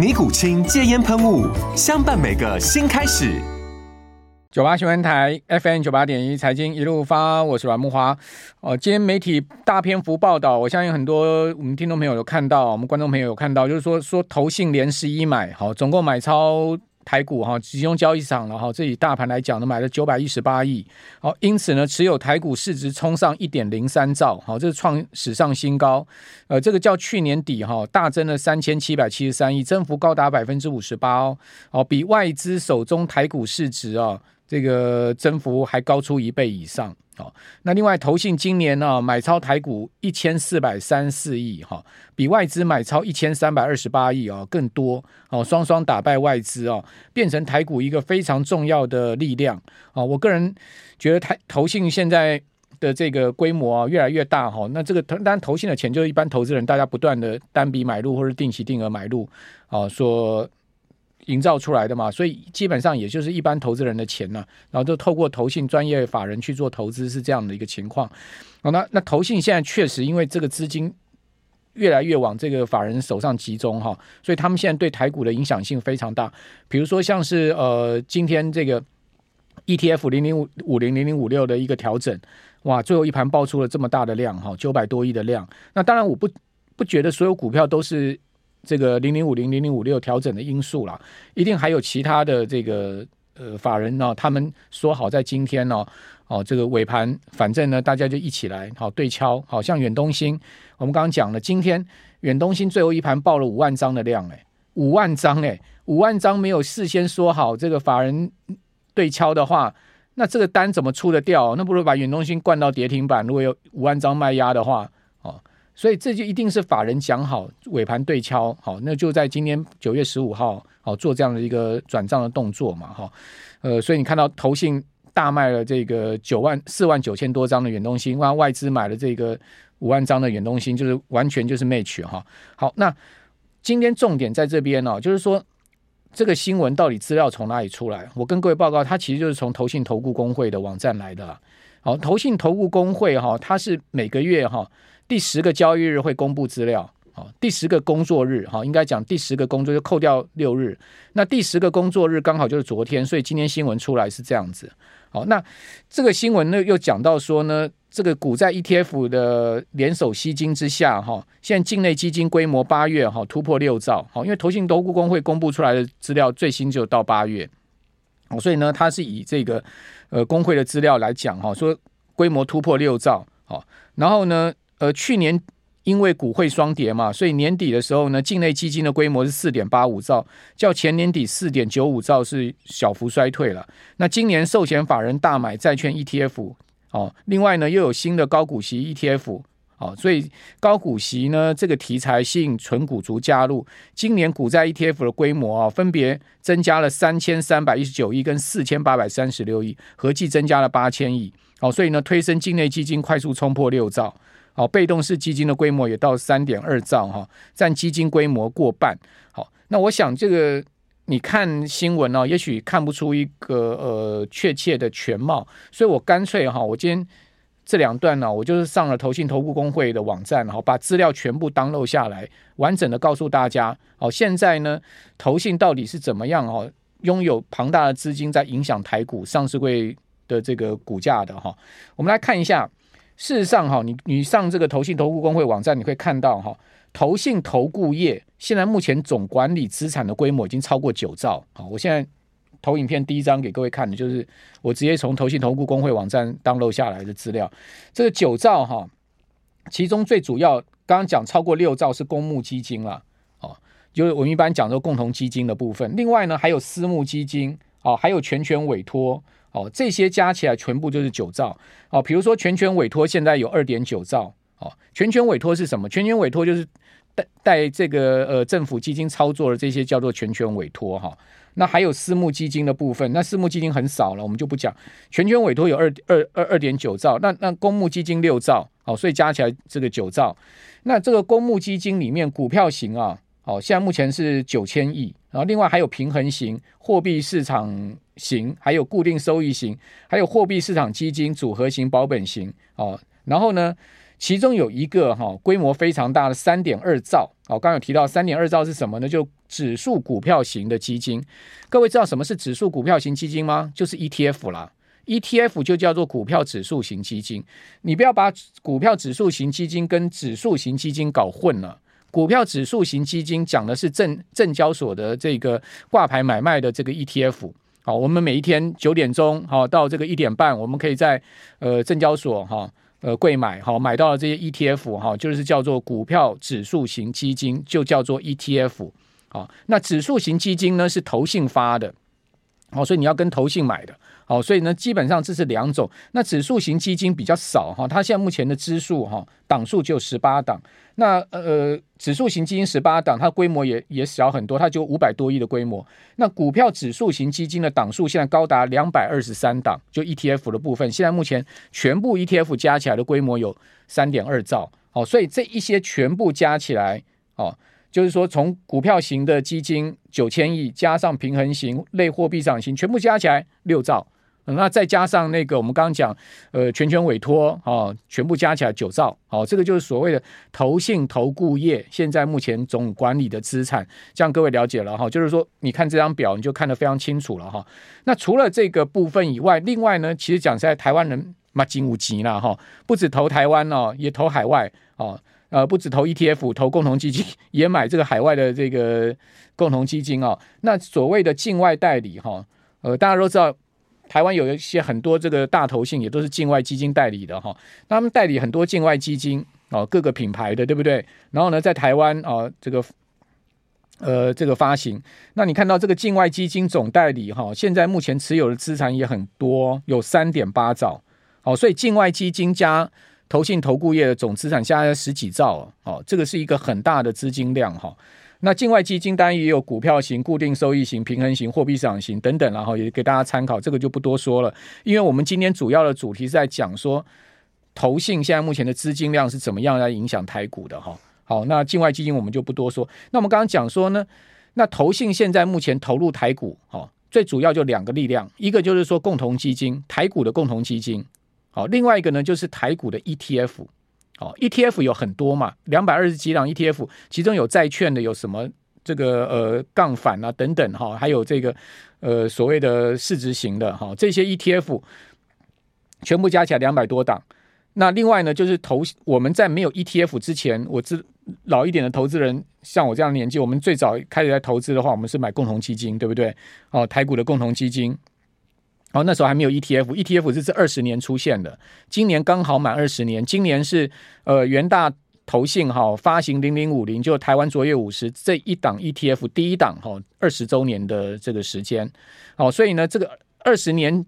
尼古清戒烟喷雾，相伴每个新开始。九八新闻台 FM 九八点一财经一路发，我是阮木华。哦，今天媒体大篇幅报道，我相信很多我们听众朋友有看到，我们观众朋友有看到，就是说说投信连十一买，好，总共买超。台股哈集中交易场了哈，这以大盘来讲呢，买了九百一十八亿，好，因此呢，持有台股市值冲上一点零三兆，好，这是创史上新高，呃，这个较去年底哈大增了三千七百七十三亿，增幅高达百分之五十八哦，哦，比外资手中台股市值啊，这个增幅还高出一倍以上。好，那另外投信今年呢、买超台股一千四百三四亿哈，比外资买超一千三百二十八亿啊更多哦，双双打败外资哦，变成台股一个非常重要的力量啊。我个人觉得台投信现在的这个规模啊越来越大哈，那这个当然投信的钱就是一般投资人大家不断的单笔买入或者定期定额买入啊说。营造出来的嘛，所以基本上也就是一般投资人的钱呢、然后就透过投信专业法人去做投资，是这样的一个情况。好，那那投信现在确实因为这个资金越来越往这个法人手上集中哈，所以他们现在对台股的影响性非常大。比如说像是呃今天这个 ETF 零零五五零零零五六的一个调整，哇，最后一盘爆出了这么大的量哈，九百多亿的量。那当然我不不觉得所有股票都是。这个零零五零零零五六调整的因素啦，一定还有其他的这个呃法人呢，他们说好在今天呢，哦这个尾盘，反正呢大家就一起来好对敲，好像远东新，我们刚刚讲了，今天远东新最后一盘报了五万张的量，哎，五万张，哎，五万张没有事先说好这个法人对敲的话，那这个单怎么出得掉？那不如把远东新灌到跌停板，如果有五万张卖压的话。所以这就一定是法人讲好尾盘对敲好，那就在今天九月十五号好做这样的一个转账的动作嘛哈，呃，所以你看到投信大卖了这个九万四万九千多张的远东新，外外资买了这个五万张的远东新，就是完全就是 match 哈。好，那今天重点在这边呢，就是说这个新闻到底资料从哪里出来？我跟各位报告，它其实就是从投信投顾公会的网站来的。好，投信投顾公会哈，它是每个月哈。第十个交易日会公布资料，好，第十个工作日，哈，应该讲第十个工作就扣掉六日，那第十个工作日刚好就是昨天，所以今天新闻出来是这样子，好，那这个新闻呢又讲到说呢，这个股债 ETF 的联手吸金之下，哈，现在境内基金规模八月哈突破六兆，好，因为投信投顾公会公布出来的资料最新就到八月，所以呢，它是以这个呃公会的资料来讲，哈，说规模突破六兆，好，然后呢。呃，去年因为股汇双跌嘛，所以年底的时候呢，境内基金的规模是四点八五兆，较前年底四点九五兆是小幅衰退了。那今年寿险法人大买债券 ETF 哦，另外呢又有新的高股息 ETF 哦，所以高股息呢这个题材吸引纯股族加入。今年股债 ETF 的规模啊，分别增加了三千三百一十九亿跟四千八百三十六亿，合计增加了八千亿。哦，所以呢推升境内基金快速冲破六兆。好，被动式基金的规模也到三点二兆哈，占基金规模过半。好，那我想这个你看新闻呢，也许看不出一个呃确切的全貌，所以我干脆哈，我今天这两段呢，我就是上了投信投顾公会的网站，好，把资料全部 download 下来，完整的告诉大家。好，现在呢，投信到底是怎么样哦，拥有庞大的资金在影响台股上市会的这个股价的哈，我们来看一下。事实上，哈，你你上这个投信投顾公会网站，你会看到哈，投信投顾业现在目前总管理资产的规模已经超过九兆。好，我现在投影片第一张给各位看的，就是我直接从投信投顾公会网站 download 下来的资料。这个九兆哈，其中最主要刚刚讲超过六兆是公募基金了，哦，就是我们一般讲的共同基金的部分。另外呢，还有私募基金，哦，还有全权委托，哦，这些加起来全部就是九兆。哦，比如说全权委托现在有二点九兆，哦，全权委托是什么？全权委托就是。带带这个呃政府基金操作的这些叫做全权委托哈，那还有私募基金的部分，那私募基金很少了，我们就不讲。全权委托有二二二二点九兆，那那公募基金六兆，哦，所以加起来这个九兆。那这个公募基金里面股票型啊，哦，现在目前是九千亿，然后另外还有平衡型、货币市场型，还有固定收益型，还有货币市场基金组合型、保本型，哦，然后呢？其中有一个哈规模非常大的三点二兆，哦，刚刚有提到三点二兆是什么呢？就指数股票型的基金。各位知道什么是指数股票型基金吗？就是 ETF 啦。ETF 就叫做股票指数型基金。你不要把股票指数型基金跟指数型基金搞混了。股票指数型基金讲的是证证交所的这个挂牌买卖的这个 ETF。好，我们每一天九点钟好到这个一点半，我们可以在呃证交所哈。呃，柜买好买到了这些 ETF 哈，就是叫做股票指数型基金，就叫做 ETF 好。那指数型基金呢是投信发的，好，所以你要跟投信买的。好，所以呢，基本上这是两种。那指数型基金比较少哈，它现在目前的支数哈档数只有十八档。那呃，指数型基金十八档，它规模也也小很多，它就五百多亿的规模。那股票指数型基金的档数现在高达两百二十三档，就 ETF 的部分，现在目前全部 ETF 加起来的规模有三点二兆。哦，所以这一些全部加起来，哦。就是说，从股票型的基金九千亿，加上平衡型、类货币市场型，全部加起来六兆。那再加上那个我们刚刚讲，呃，全权委托啊，全部加起来九兆。好，这个就是所谓的投信投顾业现在目前总管理的资产。这样各位了解了哈，就是说你看这张表你就看得非常清楚了哈。那除了这个部分以外，另外呢，其实讲实在，台湾人嘛，金无极了哈，不止投台湾哦，也投海外哦。呃，不止投 ETF，投共同基金，也买这个海外的这个共同基金啊、哦。那所谓的境外代理哈，呃，大家都知道，台湾有一些很多这个大投信也都是境外基金代理的哈。他们代理很多境外基金哦，各个品牌的，对不对？然后呢，在台湾啊，这个呃这个发行。那你看到这个境外基金总代理哈，现在目前持有的资产也很多，有三点八兆。好，所以境外基金加投信投顾业的总资产现在十几兆哦，这个是一个很大的资金量哈。那境外基金当然也有股票型、固定收益型、平衡型、货币市场型等等，然后也给大家参考，这个就不多说了。因为我们今天主要的主题是在讲说，投信现在目前的资金量是怎么样来影响台股的哈。好，那境外基金我们就不多说。那我们刚刚讲说呢，那投信现在目前投入台股哈，最主要就两个力量，一个就是说共同基金，台股的共同基金。好，另外一个呢，就是台股的 ETF，哦，ETF 有很多嘛，两百二十几档 ETF，其中有债券的，有什么这个呃杠杆啊等等哈，还有这个呃所谓的市值型的哈，这些 ETF 全部加起来两百多档。那另外呢，就是投我们在没有 ETF 之前，我知老一点的投资人，像我这样年纪，我们最早开始在投资的话，我们是买共同基金，对不对？哦，台股的共同基金。哦，那时候还没有 ETF，ETF 是这二十年出现的，今年刚好满二十年。今年是呃元大投信哈发行零零五零，就台湾卓越五十这一档 ETF 第一档哈二十周年的这个时间。哦，所以呢，这个二十年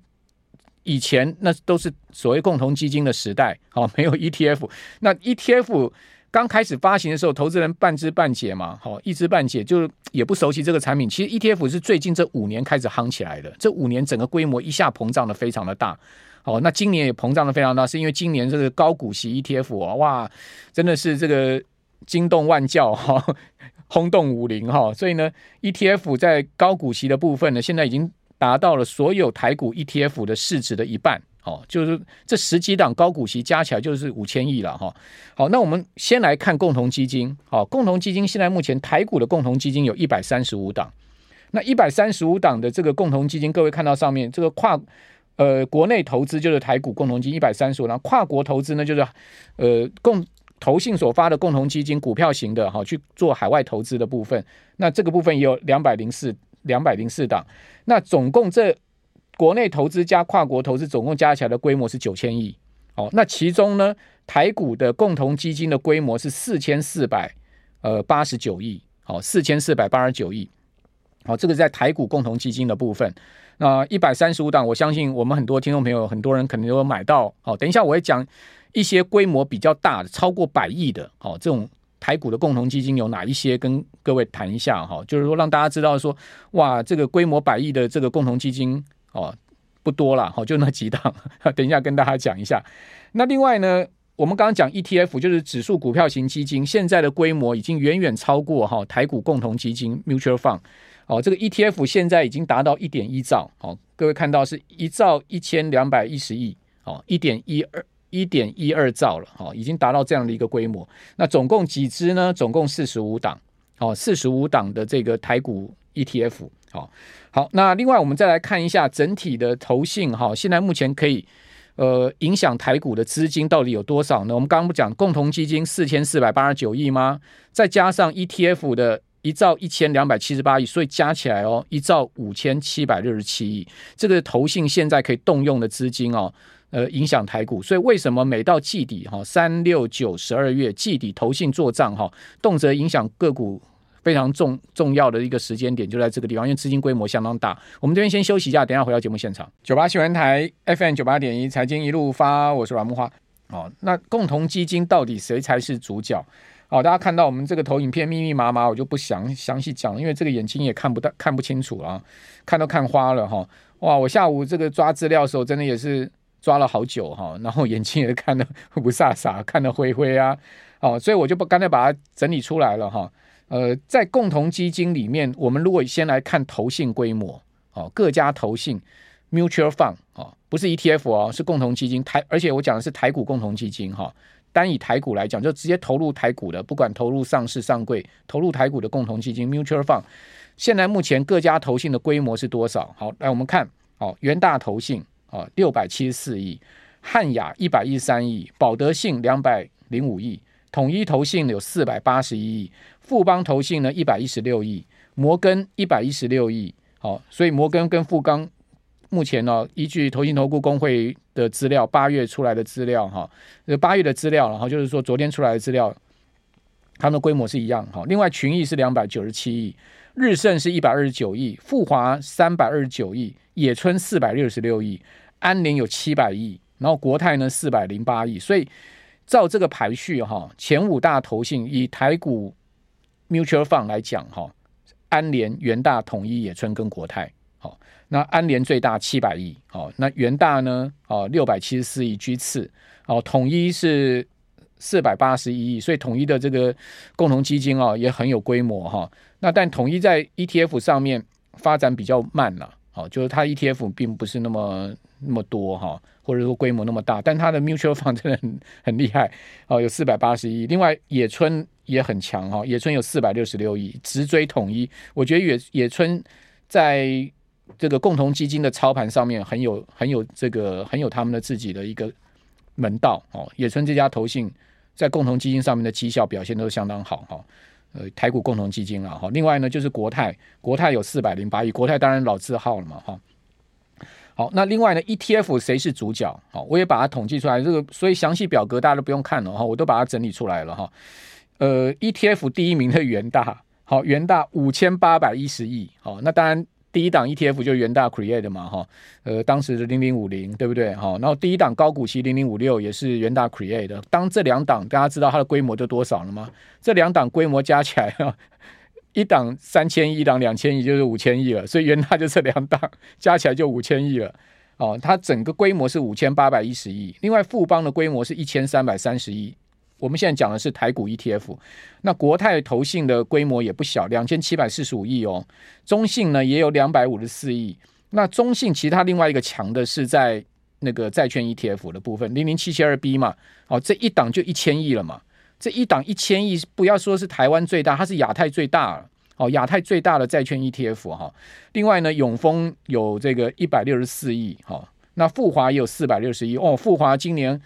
以前那都是所谓共同基金的时代，哦，没有 ETF。那 ETF。刚开始发行的时候，投资人半知半解嘛，好一知半解，就是也不熟悉这个产品。其实 ETF 是最近这五年开始夯起来的，这五年整个规模一下膨胀的非常的大。好，那今年也膨胀的非常大，是因为今年这个高股息 ETF 啊，哇，真的是这个惊动万教 哈，轰动武林哈。所以呢，ETF 在高股息的部分呢，现在已经达到了所有台股 ETF 的市值的一半。哦，就是这十几档高股息加起来就是五千亿了哈。好，那我们先来看共同基金。好，共同基金现在目前台股的共同基金有一百三十五档。那一百三十五档的这个共同基金，各位看到上面这个跨呃国内投资就是台股共同基金一百三十五，然后跨国投资呢就是呃共投信所发的共同基金股票型的哈去做海外投资的部分。那这个部分也有两百零四两百零四档，那总共这国内投资加跨国投资总共加起来的规模是九千亿。哦，那其中呢，台股的共同基金的规模是四千四百呃八十九亿。好，四千四百八十九亿。好，这个在台股共同基金的部分。那一百三十五档，我相信我们很多听众朋友，很多人可能都有买到。好，等一下我会讲一些规模比较大的，超过百亿的。好，这种。台股的共同基金有哪一些？跟各位谈一下哈，就是说让大家知道说，哇，这个规模百亿的这个共同基金哦，不多了，好，就那几档。等一下跟大家讲一下。那另外呢，我们刚刚讲 ETF，就是指数股票型基金，现在的规模已经远远超过哈台股共同基金 Mutual Fund。哦，这个 ETF 现在已经达到一点一兆。好，各位看到是一兆一千两百一十亿。哦，一点一二。一点一二兆了，哦，已经达到这样的一个规模。那总共几支呢？总共四十五档，哦，四十五档的这个台股 ETF，好，好。那另外我们再来看一下整体的投信，哈，现在目前可以呃影响台股的资金到底有多少呢？我们刚刚不讲共同基金四千四百八十九亿吗？再加上 ETF 的一兆一千两百七十八亿，所以加起来哦，一兆五千七百六十七亿，这个投信现在可以动用的资金哦。呃，影响台股，所以为什么每到季底哈，三六九十二月季底投信做账哈，动辄影响个股非常重重要的一个时间点就在这个地方，因为资金规模相当大。我们这边先休息一下，等一下回到节目现场。九八新闻台 FM 九八点一财经一路发，我是阮木花。哦，那共同基金到底谁才是主角？哦，大家看到我们这个投影片密密麻麻，我就不详详细讲，因为这个眼睛也看不到看不清楚啊，看都看花了哈。哇，我下午这个抓资料的时候，真的也是。抓了好久哈，然后眼睛也看得不飒飒，看得灰灰啊，哦，所以我就不刚才把它整理出来了哈。呃，在共同基金里面，我们如果先来看投信规模，哦，各家投信 mutual fund 哦，不是 ETF 哦，是共同基金台，而且我讲的是台股共同基金哈。单以台股来讲，就直接投入台股的，不管投入上市上柜，投入台股的共同基金 mutual fund，现在目前各家投信的规模是多少？好，来我们看，哦，元大投信。啊，六百七十四亿，汉雅一百一十三亿，保德信两百零五亿，统一投信有四百八十一亿，富邦投信呢一百一十六亿，摩根一百一十六亿。好，所以摩根跟富邦目前呢，依据投信投顾公会的资料，八月出来的资料哈，八月的资料，然后就是说昨天出来的资料，他们的规模是一样哈。另外群益是两百九十七亿，日盛是一百二十九亿，富华三百二十九亿，野村四百六十六亿。安联有七百亿，然后国泰呢四百零八亿，所以照这个排序哈，前五大投信以台股 mutual fund 来讲哈，安联、元大、统一、野村跟国泰，好，那安联最大七百亿，好，那元大呢，哦六百七十四亿居次，哦统一是四百八十一亿，所以统一的这个共同基金啊也很有规模哈，那但统一在 ETF 上面发展比较慢了，好，就是它 ETF 并不是那么。那么多哈，或者说规模那么大，但它的 mutual fund 真的很很厉害哦，有四百八十亿。另外野村也很强哈，野村有四百六十六亿，直追统一。我觉得野野村在这个共同基金的操盘上面很有很有这个很有他们的自己的一个门道哦。野村这家投信在共同基金上面的绩效表现都相当好哈。呃，台股共同基金啊哈。另外呢，就是国泰，国泰有四百零八亿，国泰当然老字号了嘛哈。好，那另外呢，ETF 谁是主角？好，我也把它统计出来。这个所以详细表格大家都不用看了哈，我都把它整理出来了哈。呃，ETF 第一名的元大，好，元大五千八百一十亿。好，那当然第一档 ETF 就是元大 Create 嘛哈。呃，当时的零零五零对不对？好，然后第一档高股息零零五六也是元大 Create 的。当这两档大家知道它的规模就多少了吗？这两档规模加起来哈。一档三千亿，一档两千亿，就是五千亿了。所以元大就这两档加起来就五千亿了。哦，它整个规模是五千八百一十亿。另外富邦的规模是一千三百三十亿。我们现在讲的是台股 ETF。那国泰投信的规模也不小，两千七百四十五亿哦。中信呢也有两百五十四亿。那中信其他另外一个强的是在那个债券 ETF 的部分，零零七七二 B 嘛。哦，这一档就一千亿了嘛。这一档一千亿，不要说是台湾最大，它是亚太最大了。哦，亚太最大的债券 ETF 哈。另外呢，永丰有这个一百六十四亿哈。那富华也有四百六十亿哦。富华今年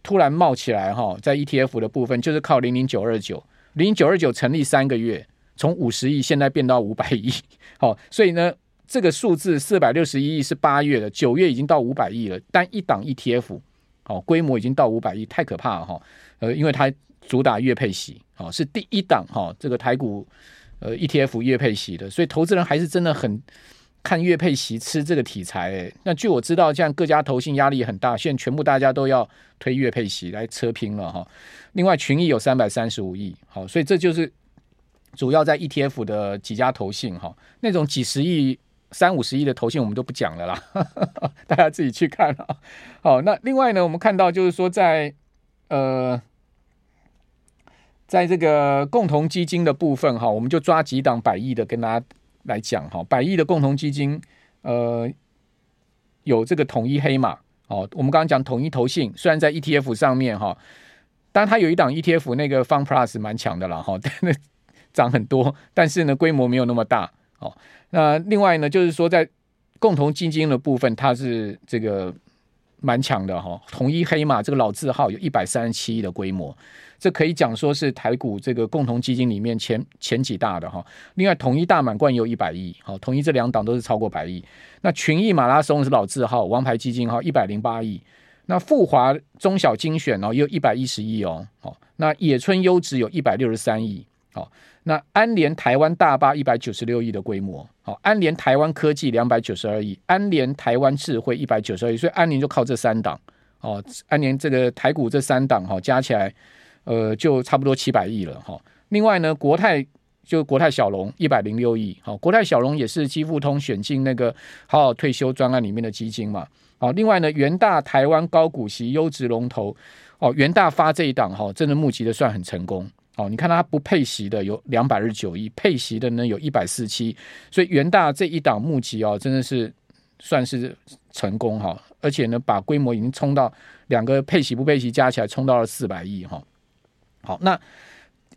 突然冒起来哈，在 ETF 的部分就是靠零零九二九，零零九二九成立三个月，从五十亿现在变到五百亿，好，所以呢，这个数字四百六十一亿是八月的，九月已经到五百亿了，单一档 ETF，好，规模已经到五百亿，太可怕了哈，呃，因为它主打月配息，好，是第一档哈，这个台股呃 ETF 月配息的，所以投资人还是真的很。看月配息吃这个题材，那据我知道，像各家投信压力很大，现在全部大家都要推月配息来车拼了哈。另外群益有三百三十五亿，好，所以这就是主要在 ETF 的几家投信哈，那种几十亿、三五十亿的投信我们都不讲了啦，大家自己去看啊。好，那另外呢，我们看到就是说在呃，在这个共同基金的部分哈，我们就抓几档百亿的跟大家。来讲哈，百亿的共同基金，呃，有这个统一黑马哦。我们刚刚讲统一投信，虽然在 ETF 上面哈，但它有一档 ETF 那个 Fund Plus 蛮强的了哈，但那涨很多，但是呢规模没有那么大哦。那另外呢，就是说在共同基金的部分，它是这个蛮强的哈。统一黑马这个老字号有一百三十七亿的规模。这可以讲说是台股这个共同基金里面前前几大的哈，另外统一大满贯也有一百亿，好，统一这两档都是超过百亿。那群益马拉松是老字号，王牌基金哈，一百零八亿。那富华中小精选哦，也有一百一十亿哦，好，那野村优质有一百六十三亿，好，那安联台湾大巴一百九十六亿的规模，好，安联台湾科技两百九十二亿，安联台湾智慧一百九十二亿，所以安联就靠这三档，哦，安联这个台股这三档哈，加起来。呃，就差不多七百亿了哈。另外呢，国泰就国泰小龙一百零六亿，好，国泰小龙也是基富通选进那个好好退休专案里面的基金嘛。好，另外呢，元大台湾高股息优质龙头，哦，元大发这一档哈，真的募集的算很成功。哦，你看它不配息的有两百二十九亿，配息的呢有一百四十七，所以元大这一档募集哦，真的是算是成功哈。而且呢，把规模已经冲到两个配息不配息加起来冲到了四百亿哈。好，那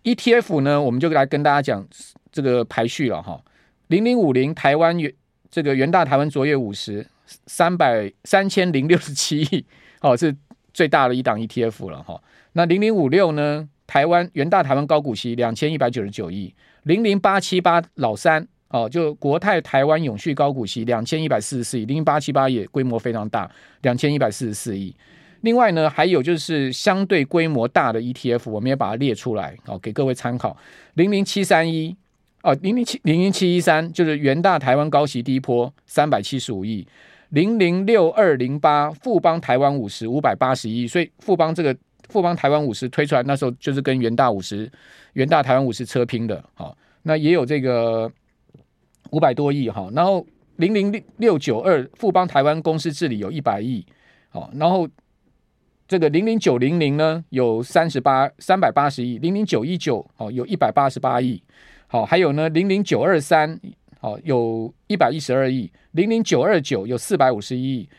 ETF 呢，我们就来跟大家讲这个排序了哈。零零五零台湾元这个元大台湾卓越五十三百三千零六十七亿，哦，是最大的一档 ETF 了哈。那零零五六呢，台湾元大台湾高股息两千一百九十九亿。零零八七八老三哦，就国泰台湾永续高股息两千一百四十四亿。零零八七八也规模非常大，两千一百四十四亿。另外呢，还有就是相对规模大的 ETF，我们也把它列出来，哦，给各位参考。零零七三一，哦，零零七零零七一三，就是元大台湾高息低波三百七十五亿。零零六二零八富邦台湾五十五百八十亿，所以富邦这个富邦台湾五十推出来那时候就是跟元大五十、元大台湾五十车拼的，好，那也有这个五百多亿哈。然后零零六九二富邦台湾公司治理有一百亿，好，然后。这个零零九零零呢，有三十八三百八十亿，零零九一九哦，有一百八十八亿，好，还有呢零零九二三哦，有一百一十二亿，零零九二九有四百五十一亿，